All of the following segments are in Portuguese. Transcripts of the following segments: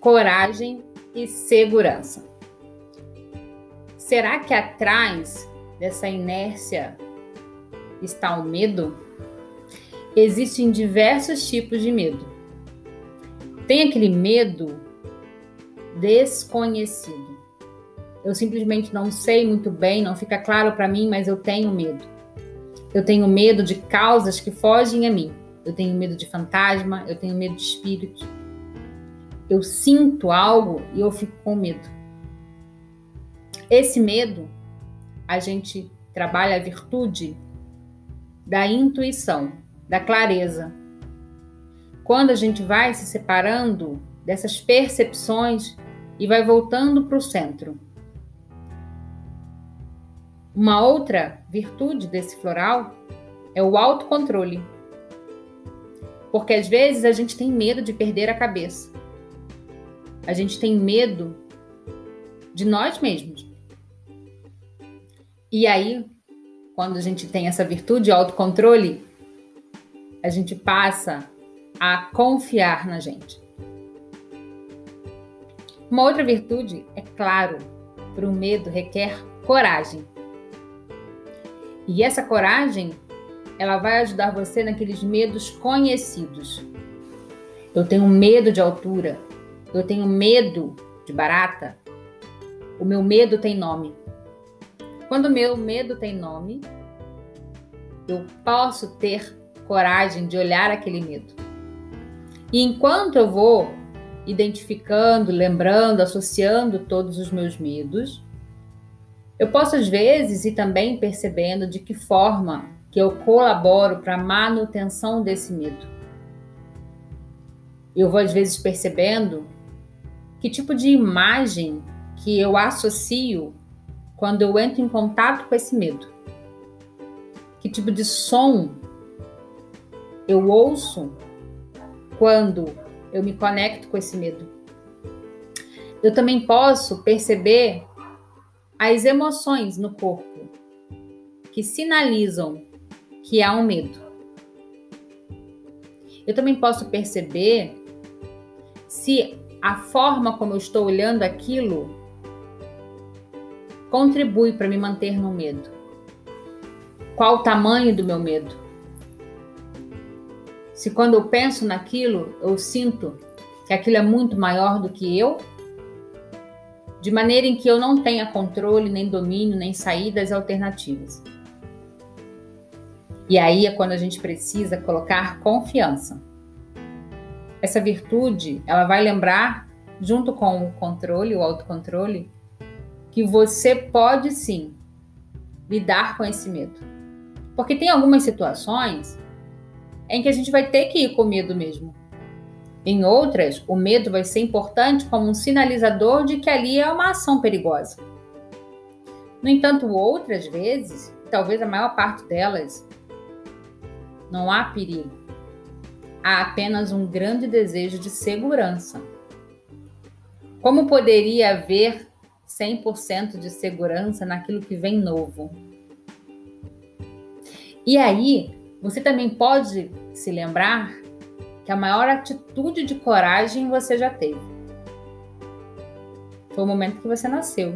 coragem e segurança. Será que atrás dessa inércia está o medo? Existem diversos tipos de medo. Tem aquele medo desconhecido. Eu simplesmente não sei muito bem, não fica claro para mim, mas eu tenho medo. Eu tenho medo de causas que fogem a mim. Eu tenho medo de fantasma, eu tenho medo de espírito. Eu sinto algo e eu fico com medo. Esse medo, a gente trabalha a virtude da intuição, da clareza. Quando a gente vai se separando dessas percepções e vai voltando para o centro. Uma outra virtude desse floral é o autocontrole. Porque às vezes a gente tem medo de perder a cabeça. A gente tem medo de nós mesmos. E aí, quando a gente tem essa virtude de autocontrole, a gente passa a confiar na gente. Uma outra virtude, é claro, para o medo requer coragem. E essa coragem, ela vai ajudar você naqueles medos conhecidos. Eu tenho medo de altura, eu tenho medo de barata. O meu medo tem nome. Quando o meu medo tem nome, eu posso ter coragem de olhar aquele medo. E enquanto eu vou identificando, lembrando, associando todos os meus medos, eu posso às vezes ir também percebendo de que forma que eu colaboro para a manutenção desse medo. Eu vou às vezes percebendo que tipo de imagem que eu associo quando eu entro em contato com esse medo? Que tipo de som eu ouço quando eu me conecto com esse medo? Eu também posso perceber as emoções no corpo que sinalizam que há um medo. Eu também posso perceber se a forma como eu estou olhando aquilo contribui para me manter no medo? Qual o tamanho do meu medo? Se quando eu penso naquilo, eu sinto que aquilo é muito maior do que eu, de maneira em que eu não tenha controle, nem domínio, nem saídas alternativas. E aí é quando a gente precisa colocar confiança. Essa virtude, ela vai lembrar, junto com o controle, o autocontrole, que você pode sim lidar com esse medo. Porque tem algumas situações em que a gente vai ter que ir com medo mesmo. Em outras, o medo vai ser importante como um sinalizador de que ali é uma ação perigosa. No entanto, outras vezes, talvez a maior parte delas, não há perigo. Há apenas um grande desejo de segurança. Como poderia haver 100% de segurança naquilo que vem novo. E aí, você também pode se lembrar que a maior atitude de coragem você já teve. Foi o momento que você nasceu.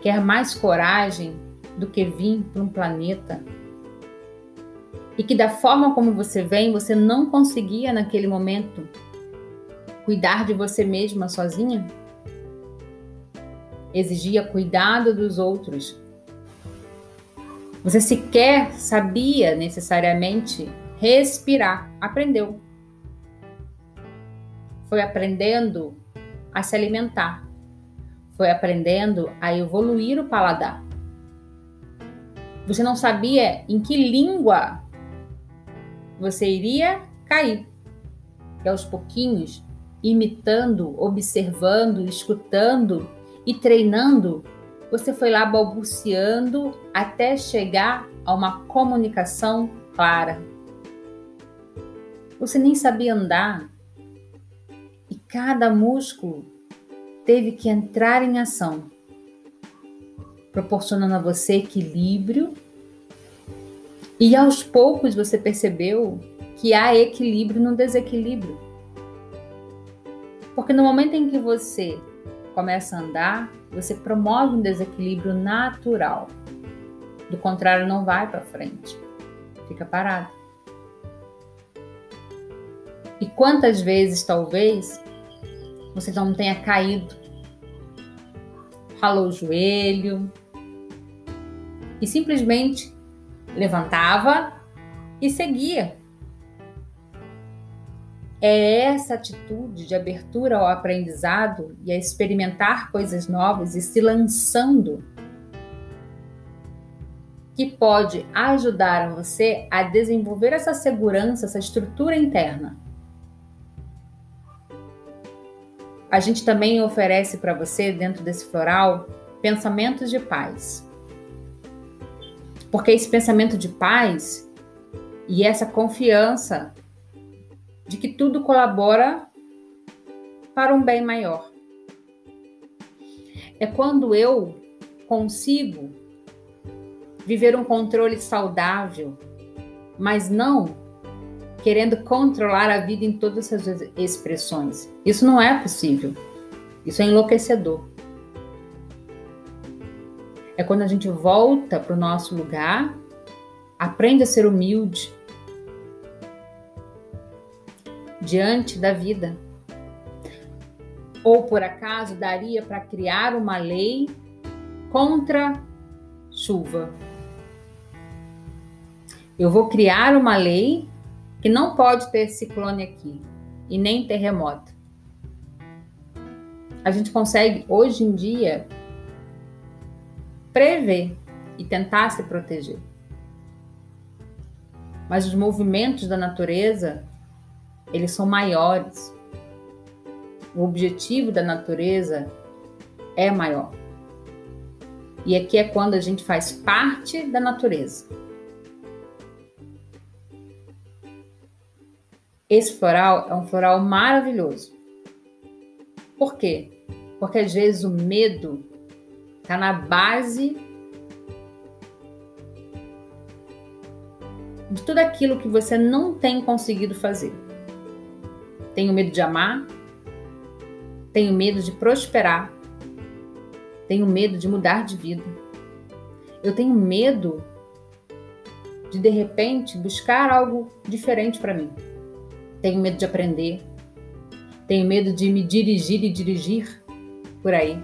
Quer mais coragem do que vir para um planeta e que da forma como você vem, você não conseguia naquele momento cuidar de você mesma sozinha? exigia cuidado dos outros. Você sequer sabia necessariamente respirar, aprendeu. Foi aprendendo a se alimentar, foi aprendendo a evoluir o paladar. Você não sabia em que língua você iria cair. E aos pouquinhos, imitando, observando, escutando, e treinando, você foi lá balbuciando até chegar a uma comunicação clara. Você nem sabia andar e cada músculo teve que entrar em ação, proporcionando a você equilíbrio. E aos poucos você percebeu que há equilíbrio no desequilíbrio. Porque no momento em que você começa a andar, você promove um desequilíbrio natural. Do contrário, não vai para frente. Fica parado. E quantas vezes, talvez, você não tenha caído, ralou o joelho e simplesmente levantava e seguia. É essa atitude de abertura ao aprendizado e a experimentar coisas novas e se lançando que pode ajudar você a desenvolver essa segurança, essa estrutura interna. A gente também oferece para você, dentro desse floral, pensamentos de paz. Porque esse pensamento de paz e essa confiança de que tudo colabora para um bem maior. É quando eu consigo viver um controle saudável, mas não querendo controlar a vida em todas as expressões. Isso não é possível. Isso é enlouquecedor. É quando a gente volta para o nosso lugar, aprende a ser humilde, diante da vida. Ou por acaso daria para criar uma lei contra chuva? Eu vou criar uma lei que não pode ter ciclone aqui e nem terremoto. A gente consegue hoje em dia prever e tentar se proteger. Mas os movimentos da natureza eles são maiores. O objetivo da natureza é maior. E aqui é quando a gente faz parte da natureza. Esse floral é um floral maravilhoso. Por quê? Porque às vezes o medo está na base de tudo aquilo que você não tem conseguido fazer. Tenho medo de amar. Tenho medo de prosperar. Tenho medo de mudar de vida. Eu tenho medo de de repente buscar algo diferente para mim. Tenho medo de aprender. Tenho medo de me dirigir e dirigir por aí.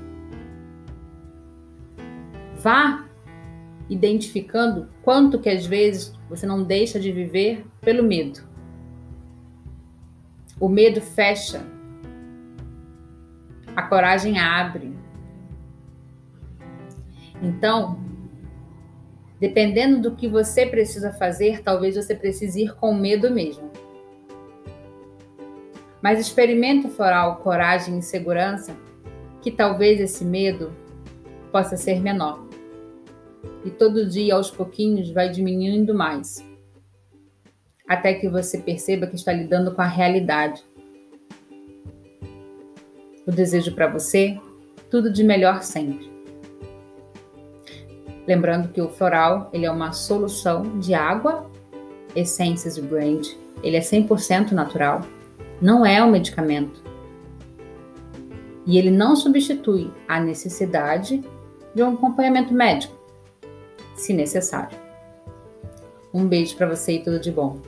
Vá identificando quanto que às vezes você não deixa de viver pelo medo. O medo fecha, a coragem abre. Então, dependendo do que você precisa fazer, talvez você precise ir com medo mesmo. Mas experimenta floral coragem e segurança, que talvez esse medo possa ser menor. E todo dia, aos pouquinhos, vai diminuindo mais até que você perceba que está lidando com a realidade. O desejo para você, tudo de melhor sempre. Lembrando que o floral, ele é uma solução de água, essências e brand. Ele é 100% natural, não é um medicamento. E ele não substitui a necessidade de um acompanhamento médico, se necessário. Um beijo para você e tudo de bom.